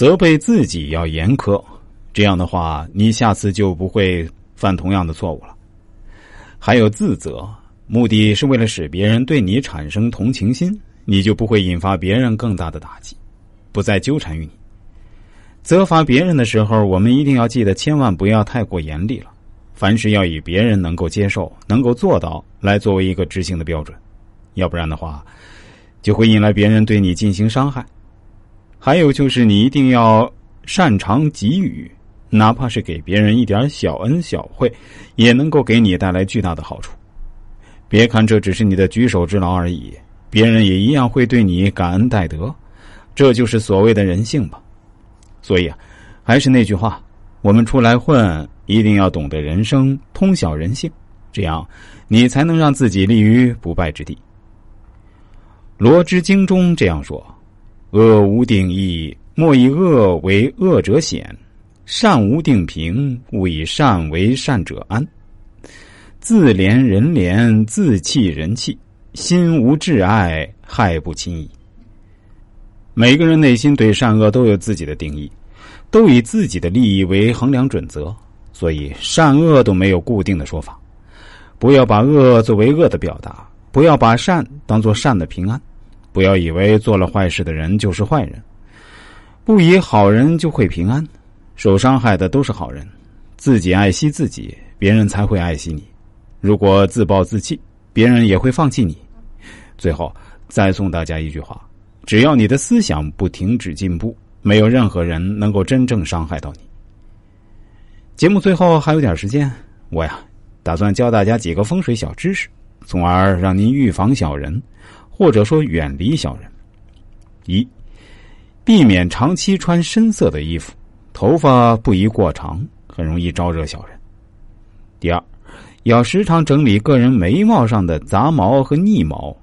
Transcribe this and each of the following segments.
责备自己要严苛，这样的话，你下次就不会犯同样的错误了。还有自责，目的是为了使别人对你产生同情心，你就不会引发别人更大的打击，不再纠缠于你。责罚别人的时候，我们一定要记得，千万不要太过严厉了。凡事要以别人能够接受、能够做到来作为一个执行的标准，要不然的话，就会引来别人对你进行伤害。还有就是，你一定要擅长给予，哪怕是给别人一点小恩小惠，也能够给你带来巨大的好处。别看这只是你的举手之劳而已，别人也一样会对你感恩戴德。这就是所谓的人性吧。所以啊，还是那句话，我们出来混。一定要懂得人生，通晓人性，这样你才能让自己立于不败之地。罗织经中这样说：“恶无定义，莫以恶为恶者显；善无定平，勿以善为善者安。自怜人怜，自弃人弃，心无挚爱，害不轻易。”每个人内心对善恶都有自己的定义，都以自己的利益为衡量准则。所以，善恶都没有固定的说法，不要把恶作为恶的表达，不要把善当做善的平安，不要以为做了坏事的人就是坏人，不以好人就会平安，受伤害的都是好人，自己爱惜自己，别人才会爱惜你。如果自暴自弃，别人也会放弃你。最后，再送大家一句话：只要你的思想不停止进步，没有任何人能够真正伤害到你。节目最后还有点时间，我呀打算教大家几个风水小知识，从而让您预防小人，或者说远离小人。一，避免长期穿深色的衣服，头发不宜过长，很容易招惹小人。第二，要时常整理个人眉毛上的杂毛和腻毛，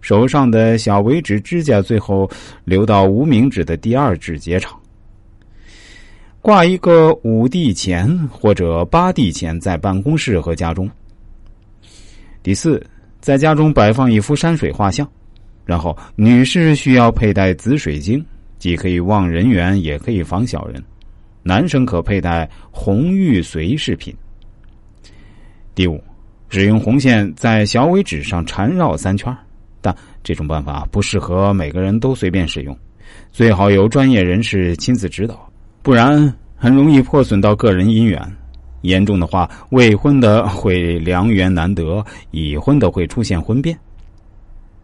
手上的小尾指指甲最后留到无名指的第二指节长。挂一个五帝钱或者八帝钱在办公室和家中。第四，在家中摆放一幅山水画像，然后女士需要佩戴紫水晶，既可以旺人缘，也可以防小人。男生可佩戴红玉随饰品。第五，使用红线在小尾指上缠绕三圈，但这种办法不适合每个人都随便使用，最好由专业人士亲自指导。不然很容易破损到个人姻缘，严重的话，未婚的会良缘难得，已婚的会出现婚变。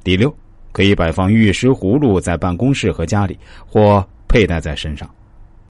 第六，可以摆放玉石葫芦在办公室和家里，或佩戴在身上。